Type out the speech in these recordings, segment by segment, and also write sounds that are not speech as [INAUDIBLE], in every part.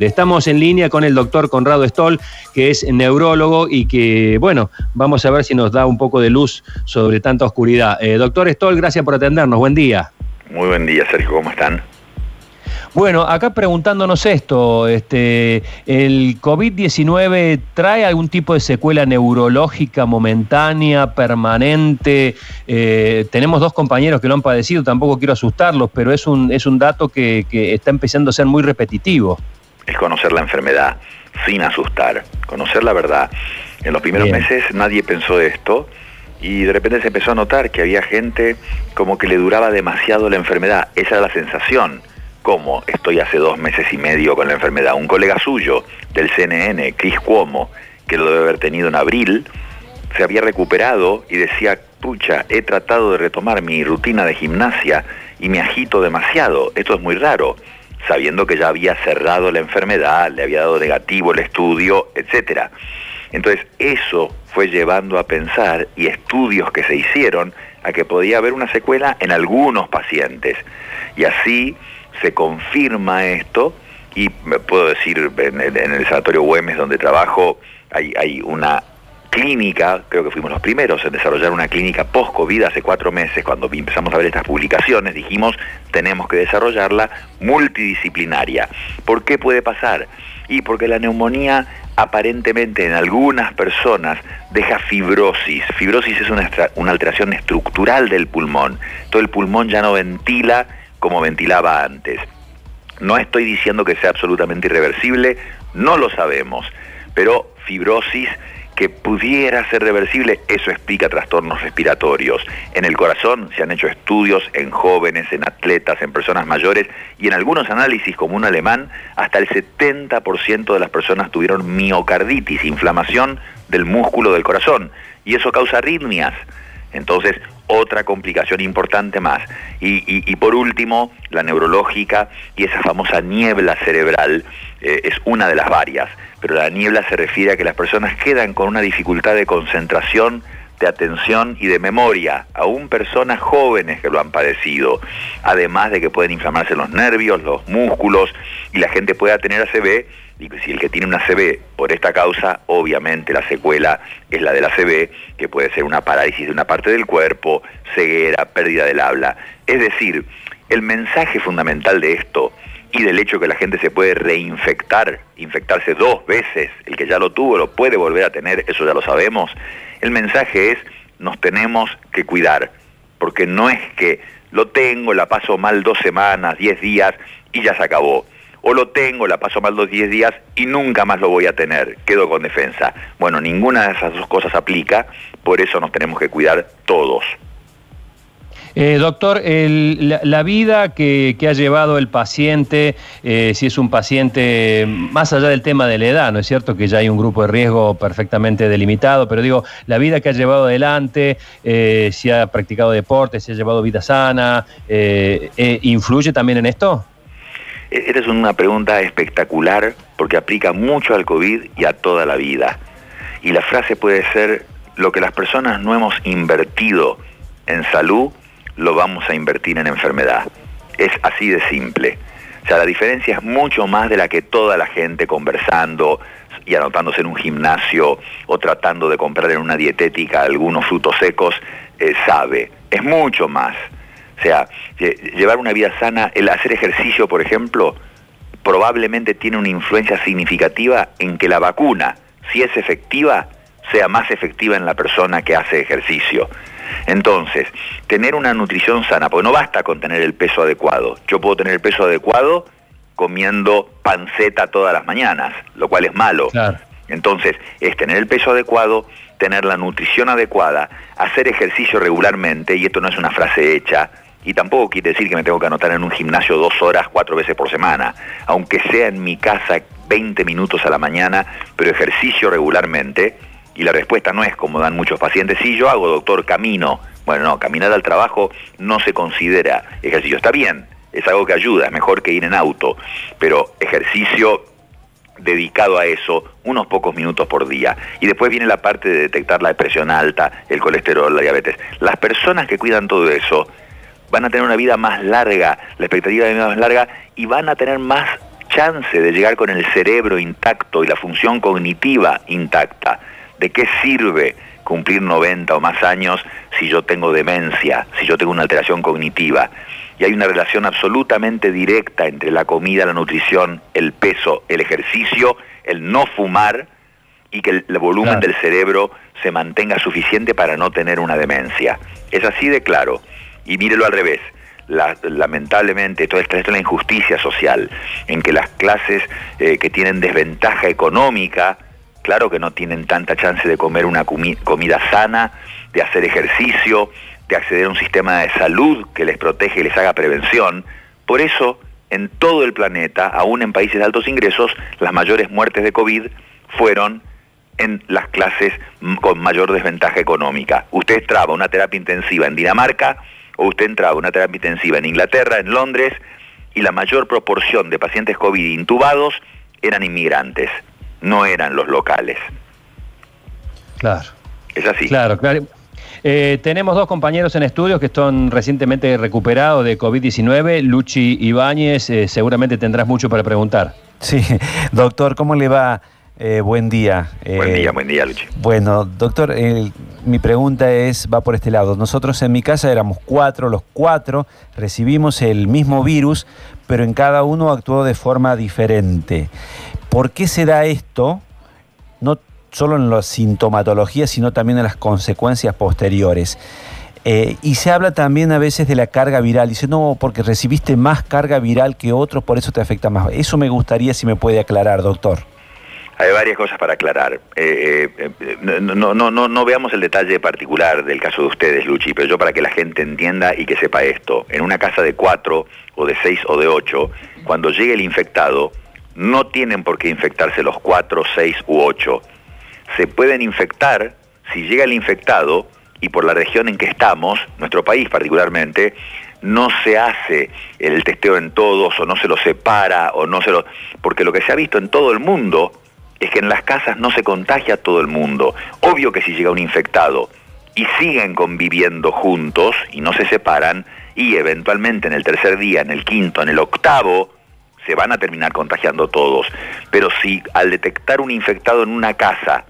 Estamos en línea con el doctor Conrado Stoll, que es neurólogo y que, bueno, vamos a ver si nos da un poco de luz sobre tanta oscuridad. Eh, doctor Stoll, gracias por atendernos. Buen día. Muy buen día, Sergio. ¿Cómo están? Bueno, acá preguntándonos esto, este, ¿el COVID-19 trae algún tipo de secuela neurológica momentánea, permanente? Eh, tenemos dos compañeros que lo han padecido, tampoco quiero asustarlos, pero es un, es un dato que, que está empezando a ser muy repetitivo es conocer la enfermedad sin asustar, conocer la verdad. En los primeros meses nadie pensó esto y de repente se empezó a notar que había gente como que le duraba demasiado la enfermedad. Esa era la sensación. ¿Cómo? Estoy hace dos meses y medio con la enfermedad. Un colega suyo del CNN, Chris Cuomo, que lo debe haber tenido en abril, se había recuperado y decía, pucha, he tratado de retomar mi rutina de gimnasia y me agito demasiado. Esto es muy raro sabiendo que ya había cerrado la enfermedad, le había dado negativo el estudio, etc. Entonces eso fue llevando a pensar, y estudios que se hicieron, a que podía haber una secuela en algunos pacientes. Y así se confirma esto, y puedo decir, en el, Sanatorio Güemes donde trabajo, hay, hay una clínica, creo que fuimos los primeros en desarrollar una clínica post-COVID hace cuatro meses, cuando empezamos a ver estas publicaciones, dijimos, tenemos que desarrollarla multidisciplinaria. ¿Por qué puede pasar? Y porque la neumonía aparentemente en algunas personas deja fibrosis. Fibrosis es una, una alteración estructural del pulmón. Todo el pulmón ya no ventila como ventilaba antes. No estoy diciendo que sea absolutamente irreversible, no lo sabemos, pero fibrosis que pudiera ser reversible, eso explica trastornos respiratorios. En el corazón se han hecho estudios en jóvenes, en atletas, en personas mayores y en algunos análisis como un alemán, hasta el 70% de las personas tuvieron miocarditis, inflamación del músculo del corazón y eso causa arritmias. Entonces, otra complicación importante más. Y, por último, la neurológica y esa famosa niebla cerebral eh, es una de las varias pero la niebla se refiere a que las personas quedan con una dificultad de concentración, de atención y de memoria, aún personas jóvenes que lo han padecido, además de que pueden inflamarse los nervios, los músculos, y la gente pueda tener ACV, y si el que tiene una ACV por esta causa, obviamente la secuela es la del ACV, que puede ser una parálisis de una parte del cuerpo, ceguera, pérdida del habla. Es decir, el mensaje fundamental de esto y del hecho que la gente se puede reinfectar, infectarse dos veces, el que ya lo tuvo lo puede volver a tener, eso ya lo sabemos, el mensaje es nos tenemos que cuidar, porque no es que lo tengo, la paso mal dos semanas, diez días y ya se acabó. O lo tengo, la paso mal dos, diez días y nunca más lo voy a tener, quedo con defensa. Bueno, ninguna de esas dos cosas aplica, por eso nos tenemos que cuidar todos. Eh, doctor, la, vida que, ha llevado el paciente, eh, si es un paciente, más allá del tema de la edad, ¿no es cierto? Que ya hay un grupo de riesgo perfectamente delimitado, pero digo, la vida que ha llevado adelante, eh, si ha practicado deporte, si ha llevado vida sana, ¿influye también en esto? E, esta es una pregunta espectacular porque aplica mucho al COVID y a toda la vida. Y la frase puede ser, lo que las personas no hemos invertido en salud, lo vamos a invertir en enfermedad. Es así de simple. O sea, la diferencia es mucho más de la que toda la gente conversando y anotándose en un gimnasio o tratando de comprar en una dietética algunos frutos secos eh, sabe. Es mucho más. O sea, llevar una vida sana, el hacer ejercicio, por ejemplo, probablemente tiene una influencia significativa en que la vacuna, si es efectiva, sea más efectiva en la persona que hace ejercicio. Entonces, tener una nutrición sana, porque no basta con tener el peso adecuado. Yo puedo tener el peso adecuado comiendo panceta todas las mañanas, lo cual es malo. Entonces, es tener el peso adecuado, tener la nutrición adecuada, hacer ejercicio regularmente, y esto no es una frase hecha, y tampoco quiere decir que me tengo que anotar en un gimnasio dos horas, cuatro veces por semana, aunque sea en mi casa 20 minutos a la mañana, pero ejercicio regularmente, y la respuesta no es como dan muchos pacientes, sí, yo hago, doctor, camino. Bueno, no, caminar al trabajo no se considera ejercicio. Está bien, es algo que ayuda, es mejor que ir en auto, pero ejercicio dedicado a eso unos pocos minutos por día. Y después viene la parte de detectar la presión alta, el colesterol, la diabetes. Las personas que cuidan todo eso van a tener una vida más larga, la expectativa de vida más larga y van a tener más chance de llegar con el cerebro intacto y la función cognitiva intacta. ¿De qué sirve cumplir 90 o más años si yo tengo demencia, si yo tengo una alteración cognitiva? Y hay una relación absolutamente directa entre la comida, la nutrición, el peso, el ejercicio, el no fumar y que el, volumen del cerebro se mantenga suficiente para no tener una demencia. Es así de claro. Y mírelo al revés. lamentablemente, todo esto es la injusticia social, en que las clases eh, que tienen desventaja económica, claro que no tienen tanta chance de comer una comida sana, de hacer ejercicio, de acceder a un sistema de salud que les protege y les haga prevención. Por eso, en todo el planeta, aún en países de altos ingresos, las mayores muertes de COVID fueron en las clases con mayor desventaja económica. Usted entraba a una terapia intensiva en Dinamarca o usted entraba a una terapia intensiva en Inglaterra, en Londres, y la mayor proporción de pacientes COVID intubados eran inmigrantes, no eran los locales. Claro. Es así. Claro, claro. Eh, tenemos dos compañeros en estudios que están recientemente recuperados de COVID-19. Luchi Ibáñez, eh, seguramente tendrás mucho para preguntar. Sí, doctor, ¿cómo le va? Eh, buen día. buen día, buen día, Luchi. Bueno, doctor, mi pregunta es, va por este lado. Nosotros en mi casa éramos cuatro, los cuatro recibimos el mismo virus, pero en cada uno actuó de forma diferente. ¿Por qué se da esto? No solo en la sintomatología, sino también en las consecuencias posteriores. Eh, y se habla también a veces de la carga viral. Dice, no, porque recibiste más carga viral que otros, por eso te afecta más. Eso me gustaría si me puede aclarar, doctor. Hay varias cosas para aclarar. Eh, eh, eh, no, no, no, no veamos el detalle particular del caso de ustedes, Luchi, pero yo para que la gente entienda y que sepa esto, en una casa de cuatro o de seis o de ocho, cuando llegue el infectado, no tienen por qué infectarse los cuatro, seis u ocho. Se pueden infectar si llega el infectado y por la región en que estamos, nuestro país particularmente, no se hace el testeo en todos o no se lo separa o no se lo... Porque lo que se ha visto en todo el mundo es que en las casas no se contagia todo el mundo. Obvio que si llega un infectado y siguen conviviendo juntos y no se separan, y eventualmente en el tercer día, en el quinto, en el octavo, se van a terminar contagiando todos. Pero si al detectar un infectado en una casa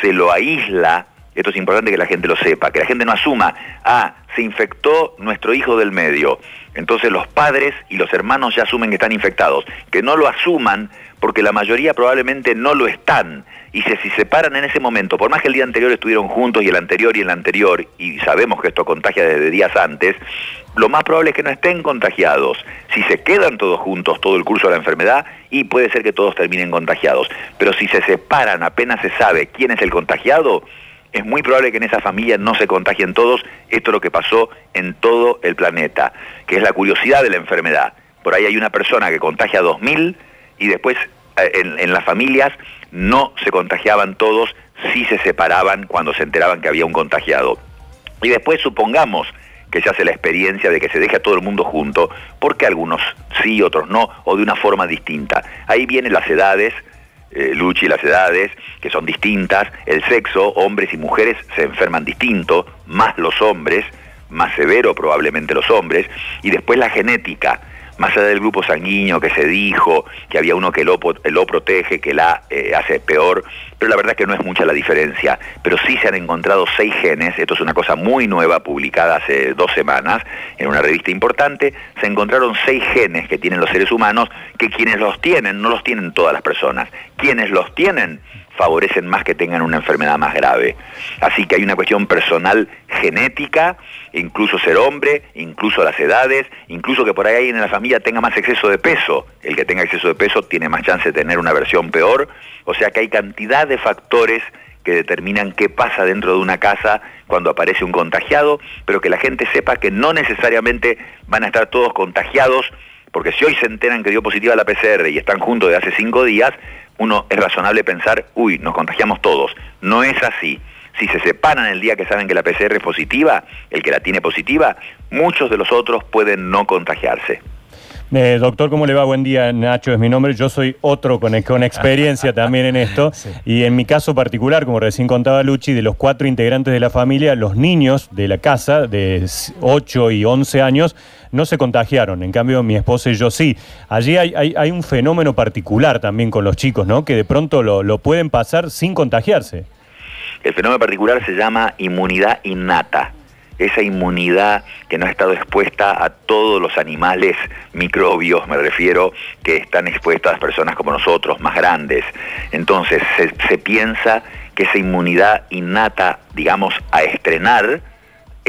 se lo aísla, esto es importante que la gente lo sepa, que la gente no asuma, ah, se infectó nuestro hijo del medio. Entonces los padres y los hermanos ya asumen que están infectados. Que no lo asuman porque la mayoría probablemente no lo están. Y si se separan en ese momento, por más que el día anterior estuvieron juntos y el anterior y el anterior, y sabemos que esto contagia desde días antes, lo más probable es que no estén contagiados. Si se quedan todos juntos todo el curso de la enfermedad, y puede ser que todos terminen contagiados. Pero si se separan apenas se sabe quién es el contagiado, es muy probable que en esa familia no se contagien todos. Esto es lo que pasó en todo el planeta, que es la curiosidad de la enfermedad. Por ahí hay una persona que contagia a 2.000 y después eh, en, las familias no se contagiaban todos, sí se separaban cuando se enteraban que había un contagiado. Y después supongamos que se hace la experiencia de que se deja todo el mundo junto, porque algunos sí, otros no, o de una forma distinta. Ahí vienen las edades, eh, Luchi, las edades, que son distintas, el sexo, hombres y mujeres se enferman distinto, más los hombres, más severo probablemente los hombres, y después la genética, más allá del grupo sanguíneo que se dijo, que había uno que lo, protege, que la eh, hace peor, pero la verdad es que no es mucha la diferencia. Pero sí se han encontrado seis genes, esto es una cosa muy nueva, publicada hace dos semanas en una revista importante, se encontraron seis genes que tienen los seres humanos, que quienes los tienen, no los tienen todas las personas, quienes los tienen favorecen más que tengan una enfermedad más grave. Así que hay una cuestión personal genética, incluso ser hombre, incluso las edades, incluso que por ahí alguien en la familia tenga más exceso de peso. El que tenga exceso de peso tiene más chance de tener una versión peor. O sea que hay cantidad de factores que determinan qué pasa dentro de una casa cuando aparece un contagiado, pero que la gente sepa que no necesariamente van a estar todos contagiados, porque si hoy se enteran que dio positiva la PCR y están juntos de hace cinco días, uno es razonable pensar, uy, nos contagiamos todos. No es así. Si se separan el día que saben que la PCR es positiva, el que la tiene positiva, muchos de los otros pueden no contagiarse. Eh, doctor, ¿cómo le va? Buen día, Nacho es mi nombre. Yo soy otro con, con experiencia también en esto. [LAUGHS] Y en mi caso particular, como recién contaba Luchi, de los cuatro integrantes de la familia, los niños de la casa de 8 y 11 años no se contagiaron. En cambio, mi esposa y yo sí. Allí hay, un fenómeno particular también con los chicos, ¿no? Que de pronto lo, lo pueden pasar sin contagiarse. El fenómeno particular se llama inmunidad innata esa inmunidad que no ha estado expuesta a todos los animales microbios, me refiero, que están expuestas a personas como nosotros, más grandes. Entonces se, piensa que esa inmunidad innata, digamos, a estrenar,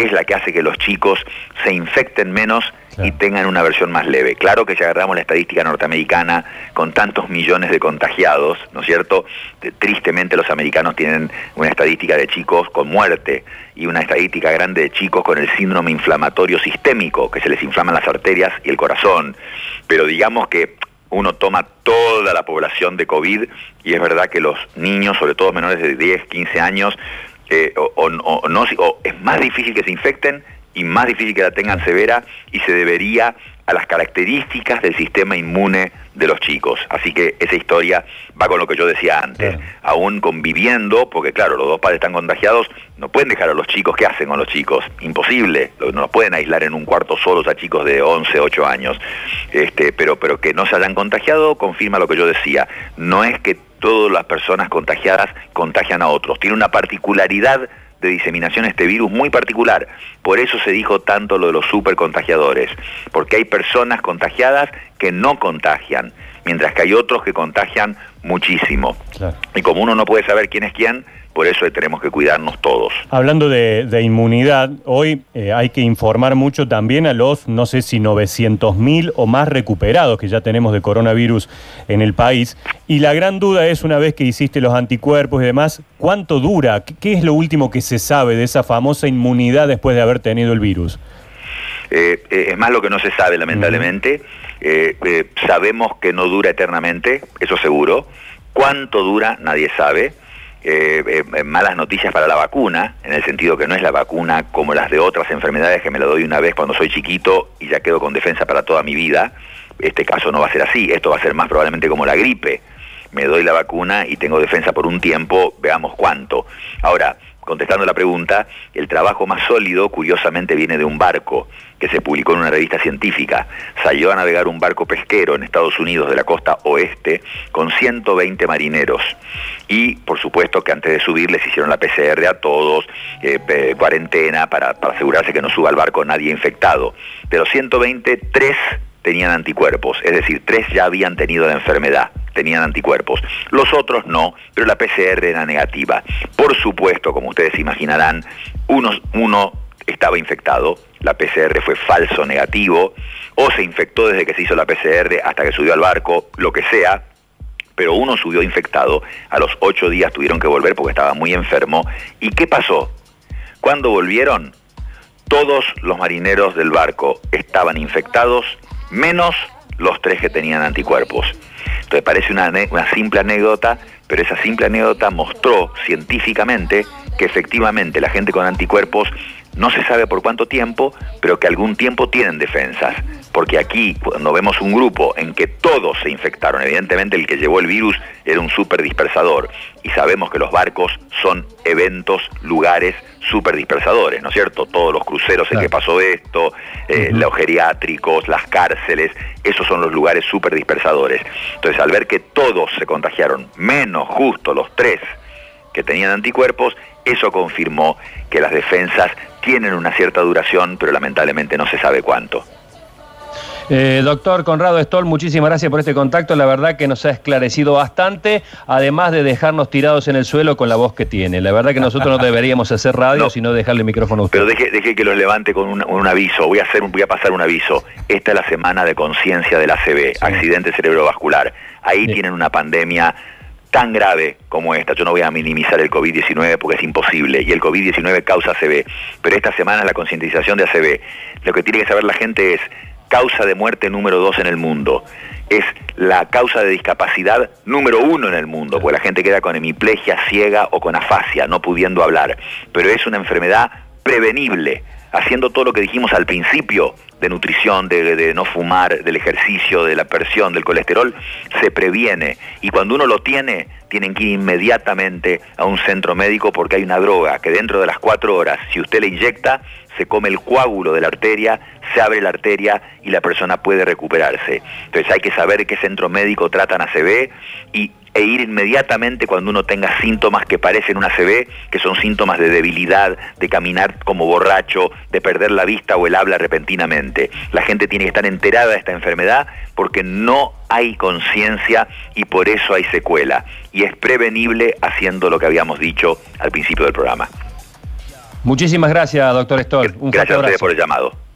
es la que hace que los chicos se infecten menos y tengan una versión más leve. Claro que si agarramos la estadística norteamericana con tantos millones de contagiados, ¿no es cierto? Tristemente los americanos tienen una estadística de chicos con muerte y una estadística grande de chicos con el síndrome inflamatorio sistémico, que se les inflaman las arterias y el corazón. Pero digamos que uno toma toda la población de COVID y es verdad que los niños, sobre todo menores de 10, 15 años, eh, o, no, o es más difícil que se infecten y más difícil que la tengan severa y se debería a las características del sistema inmune de los chicos. Así que esa historia va con lo que yo decía antes. Aún conviviendo, porque claro, los dos padres están contagiados, no pueden dejar a los chicos, ¿qué hacen con los chicos? Imposible, no los pueden aislar en un cuarto solos a chicos de 11, 8 años. Este, pero, pero que no se hayan contagiado confirma lo que yo decía. No es que todas las personas contagiadas contagian a otros, tiene una particularidad de diseminación este virus muy particular. Por eso se dijo tanto lo de los supercontagiadores, porque hay personas contagiadas que no contagian, mientras que hay otros que contagian muchísimo. Y como uno no puede saber quién es quién, por eso tenemos que cuidarnos todos. Hablando de, inmunidad, hoy eh, hay que informar mucho también a los, no sé si 900 mil o más recuperados que ya tenemos de coronavirus en el país. Y la gran duda es, una vez que hiciste los anticuerpos y demás, ¿cuánto dura? ¿Qué, es lo último que se sabe de esa famosa inmunidad después de haber tenido el virus? Eh, eh, es más lo que no se sabe, lamentablemente. sabemos que no dura eternamente, eso seguro. ¿Cuánto dura? Nadie sabe. Eh, eh, malas noticias para la vacuna, en el sentido que no es la vacuna como las de otras enfermedades que me la doy una vez cuando soy chiquito y ya quedo con defensa para toda mi vida. Este caso no va a ser así, esto va a ser más probablemente como la gripe. Me doy la vacuna y tengo defensa por un tiempo, veamos cuánto. Ahora, contestando la pregunta, el trabajo más sólido, curiosamente, viene de un barco que se publicó en una revista científica. Salió a navegar un barco pesquero en Estados Unidos de la costa oeste con 120 marineros. Y, por supuesto, que antes de subir les hicieron la PCR a todos, eh, cuarentena, para, para asegurarse que no suba al barco nadie infectado. De los 120, tres tenían anticuerpos, es decir, tres ya habían tenido la enfermedad, tenían anticuerpos. Los otros no, pero la PCR era negativa. Por supuesto, como ustedes imaginarán, uno, uno estaba infectado, la PCR fue falso negativo, o se infectó desde que se hizo la PCR hasta que subió al barco, lo que sea, pero uno subió infectado, a los ocho días tuvieron que volver porque estaba muy enfermo. ¿Y qué pasó? Cuando volvieron, todos los marineros del barco estaban infectados menos los tres que tenían anticuerpos. Entonces parece una, una simple anécdota, pero esa simple anécdota mostró científicamente que efectivamente la gente con anticuerpos no se sabe por cuánto tiempo, pero que algún tiempo tienen defensas. Porque aquí, cuando vemos un grupo en que todos se infectaron, evidentemente el que llevó el virus era un super dispersador, y sabemos que los barcos son eventos, lugares super dispersadores, ¿no es cierto? Todos los cruceros en que pasó esto, eh, los geriátricos, las cárceles, esos son los lugares super dispersadores. Entonces, al ver que todos se contagiaron, menos justo los tres que tenían anticuerpos, eso confirmó que las defensas tienen una cierta duración, pero lamentablemente no se sabe cuánto. Eh, doctor Conrado Stoll, muchísimas gracias por este contacto. La verdad que nos ha esclarecido bastante, además de dejarnos tirados en el suelo con la voz que tiene. La verdad que nosotros no deberíamos hacer radio, [LAUGHS] sino dejarle el micrófono a usted. Pero deje, que los levante con un, aviso. Voy a, hacer, voy a pasar un aviso. Esta es la semana de conciencia del ACV, accidente cerebrovascular. Ahí tienen una pandemia tan grave como esta. Yo no voy a minimizar el COVID-19 porque es imposible y el COVID-19 causa ACV, pero esta semana la concientización de ACV. Lo que tiene que saber la gente es causa de muerte número dos en el mundo. Es la causa de discapacidad número uno en el mundo, porque la gente queda con hemiplegia ciega o con afasia, no pudiendo hablar. Pero es una enfermedad prevenible haciendo todo lo que dijimos al principio de nutrición, de, no fumar, del ejercicio, de la presión, del colesterol, se previene. Y cuando uno lo tiene, tienen que ir inmediatamente a un centro médico porque hay una droga que dentro de las cuatro horas, si usted le inyecta, se come el coágulo de la arteria, se abre la arteria y la persona puede recuperarse. Entonces hay que saber qué centro médico tratan ACV y e ir inmediatamente cuando uno tenga síntomas que parecen una ACV, que son síntomas de debilidad, de caminar como borracho, de perder la vista o el habla repentinamente. La gente tiene que estar enterada de esta enfermedad porque no hay conciencia y por eso hay secuela. Y es prevenible haciendo lo que habíamos dicho al principio del programa. Muchísimas gracias, doctor Stoll. Un gracias a ustedes por el llamado.